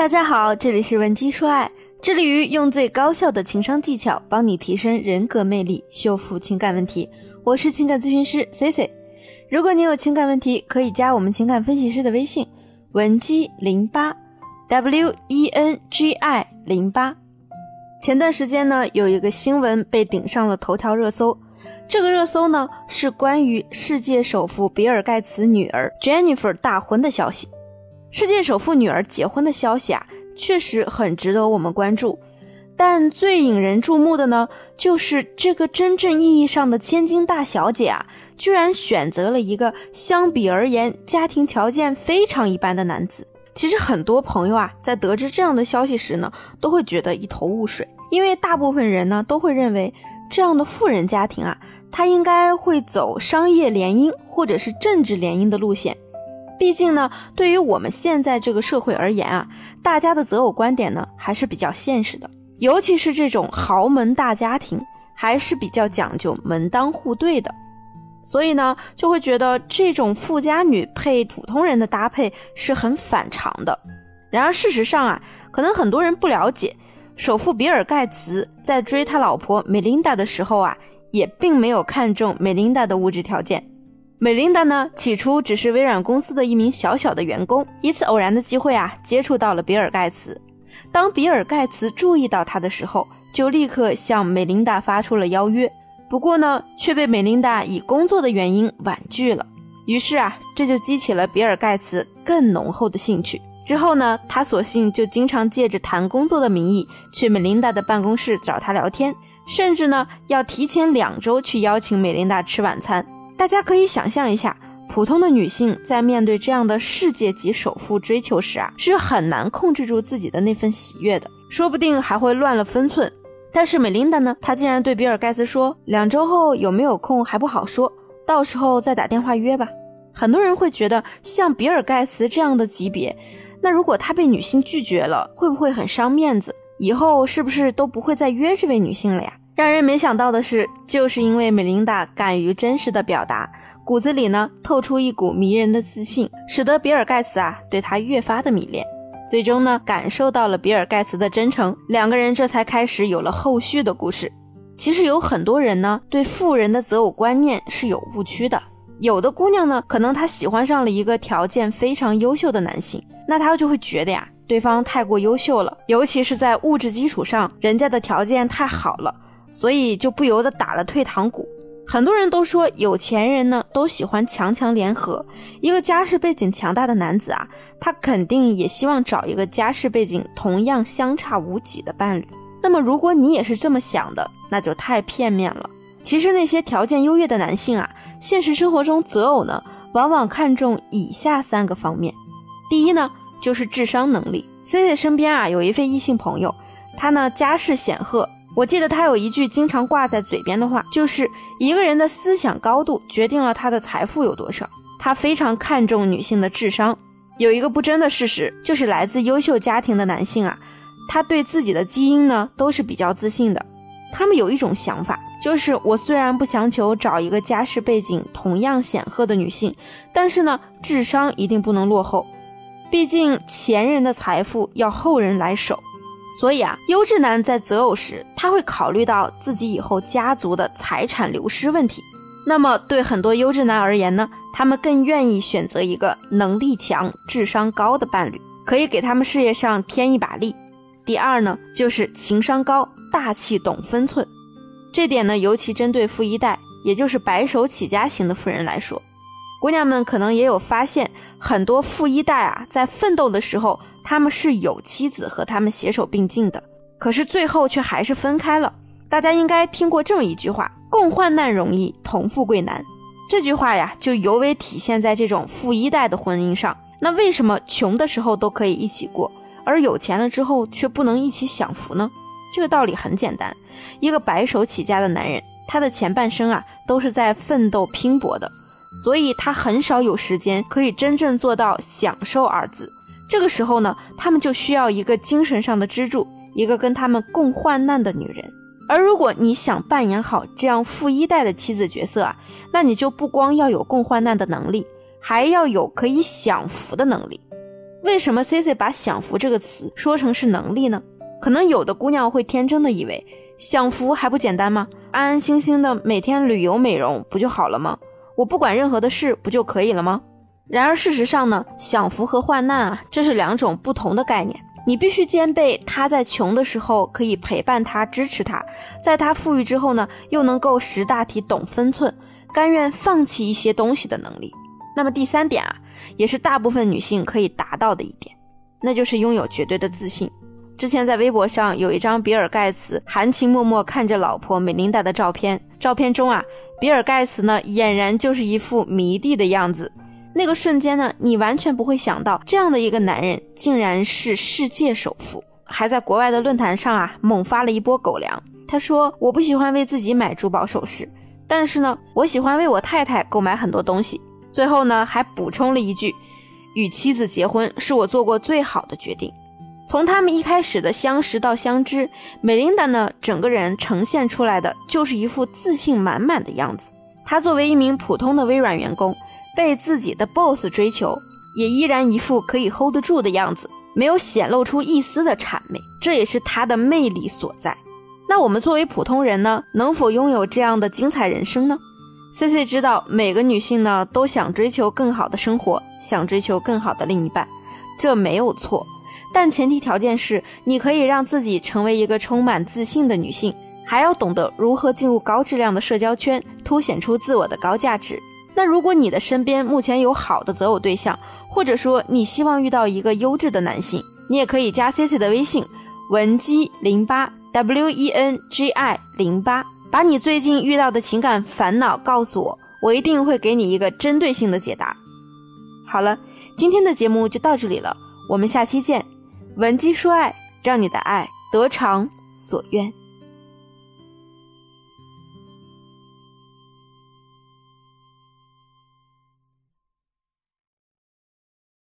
大家好，这里是文姬说爱，致力于用最高效的情商技巧帮你提升人格魅力，修复情感问题。我是情感咨询师 C C。如果你有情感问题，可以加我们情感分析师的微信文姬零八 W E N G I 零八。前段时间呢，有一个新闻被顶上了头条热搜。这个热搜呢，是关于世界首富比尔盖茨女儿 Jennifer 大婚的消息。世界首富女儿结婚的消息啊，确实很值得我们关注。但最引人注目的呢，就是这个真正意义上的千金大小姐啊，居然选择了一个相比而言家庭条件非常一般的男子。其实很多朋友啊，在得知这样的消息时呢，都会觉得一头雾水，因为大部分人呢，都会认为这样的富人家庭啊，他应该会走商业联姻或者是政治联姻的路线。毕竟呢，对于我们现在这个社会而言啊，大家的择偶观点呢还是比较现实的，尤其是这种豪门大家庭，还是比较讲究门当户对的，所以呢，就会觉得这种富家女配普通人的搭配是很反常的。然而事实上啊，可能很多人不了解，首富比尔盖茨在追他老婆梅琳达的时候啊，也并没有看中梅琳达的物质条件。美琳达呢，起初只是微软公司的一名小小的员工，一次偶然的机会啊，接触到了比尔盖茨。当比尔盖茨注意到他的时候，就立刻向美琳达发出了邀约。不过呢，却被美琳达以工作的原因婉拒了。于是啊，这就激起了比尔盖茨更浓厚的兴趣。之后呢，他索性就经常借着谈工作的名义去美琳达的办公室找她聊天，甚至呢，要提前两周去邀请美琳达吃晚餐。大家可以想象一下，普通的女性在面对这样的世界级首富追求时啊，是很难控制住自己的那份喜悦的，说不定还会乱了分寸。但是美琳达呢，她竟然对比尔盖茨说：“两周后有没有空还不好说，到时候再打电话约吧。”很多人会觉得，像比尔盖茨这样的级别，那如果他被女性拒绝了，会不会很伤面子？以后是不是都不会再约这位女性了呀？让人没想到的是，就是因为美琳达敢于真实的表达，骨子里呢透出一股迷人的自信，使得比尔盖茨啊对她越发的迷恋。最终呢，感受到了比尔盖茨的真诚，两个人这才开始有了后续的故事。其实有很多人呢对富人的择偶观念是有误区的，有的姑娘呢可能她喜欢上了一个条件非常优秀的男性，那她就会觉得呀对方太过优秀了，尤其是在物质基础上，人家的条件太好了。所以就不由得打了退堂鼓。很多人都说，有钱人呢都喜欢强强联合。一个家世背景强大的男子啊，他肯定也希望找一个家世背景同样相差无几的伴侣。那么，如果你也是这么想的，那就太片面了。其实那些条件优越的男性啊，现实生活中择偶呢，往往看重以下三个方面。第一呢，就是智商能力。C C 身边啊有一位异性朋友，他呢家世显赫。我记得他有一句经常挂在嘴边的话，就是一个人的思想高度决定了他的财富有多少。他非常看重女性的智商。有一个不争的事实，就是来自优秀家庭的男性啊，他对自己的基因呢都是比较自信的。他们有一种想法，就是我虽然不强求找一个家世背景同样显赫的女性，但是呢，智商一定不能落后。毕竟前人的财富要后人来守。所以啊，优质男在择偶时，他会考虑到自己以后家族的财产流失问题。那么，对很多优质男而言呢，他们更愿意选择一个能力强、智商高的伴侣，可以给他们事业上添一把力。第二呢，就是情商高、大气、懂分寸。这点呢，尤其针对富一代，也就是白手起家型的富人来说。姑娘们可能也有发现，很多富一代啊，在奋斗的时候。他们是有妻子和他们携手并进的，可是最后却还是分开了。大家应该听过这么一句话：“共患难容易，同富贵难。”这句话呀，就尤为体现在这种富一代的婚姻上。那为什么穷的时候都可以一起过，而有钱了之后却不能一起享福呢？这个道理很简单：一个白手起家的男人，他的前半生啊都是在奋斗拼搏的，所以他很少有时间可以真正做到享受二字。这个时候呢，他们就需要一个精神上的支柱，一个跟他们共患难的女人。而如果你想扮演好这样富一代的妻子角色啊，那你就不光要有共患难的能力，还要有可以享福的能力。为什么 C C 把享福这个词说成是能力呢？可能有的姑娘会天真的以为，享福还不简单吗？安安心心的每天旅游美容不就好了吗？我不管任何的事不就可以了吗？然而事实上呢，享福和患难啊，这是两种不同的概念。你必须兼备他在穷的时候可以陪伴他、支持他，在他富裕之后呢，又能够识大体、懂分寸，甘愿放弃一些东西的能力。那么第三点啊，也是大部分女性可以达到的一点，那就是拥有绝对的自信。之前在微博上有一张比尔盖茨含情脉脉看着老婆美琳达的照片，照片中啊，比尔盖茨呢俨然就是一副迷弟的样子。那个瞬间呢，你完全不会想到这样的一个男人竟然是世界首富，还在国外的论坛上啊猛发了一波狗粮。他说：“我不喜欢为自己买珠宝首饰，但是呢，我喜欢为我太太购买很多东西。”最后呢，还补充了一句：“与妻子结婚是我做过最好的决定。”从他们一开始的相识到相知，美琳达呢，整个人呈现出来的就是一副自信满满的样子。她作为一名普通的微软员工，被自己的 boss 追求，也依然一副可以 hold 得住的样子，没有显露出一丝的谄媚，这也是她的魅力所在。那我们作为普通人呢，能否拥有这样的精彩人生呢？C C 知道每个女性呢都想追求更好的生活，想追求更好的另一半，这没有错。但前提条件是，你可以让自己成为一个充满自信的女性，还要懂得如何进入高质量的社交圈，凸显出自我的高价值。那如果你的身边目前有好的择偶对象，或者说你希望遇到一个优质的男性，你也可以加 C C 的微信，文姬零八 W E N G I 零八，把你最近遇到的情感烦恼告诉我，我一定会给你一个针对性的解答。好了，今天的节目就到这里了，我们下期见。文姬说爱，让你的爱得偿所愿。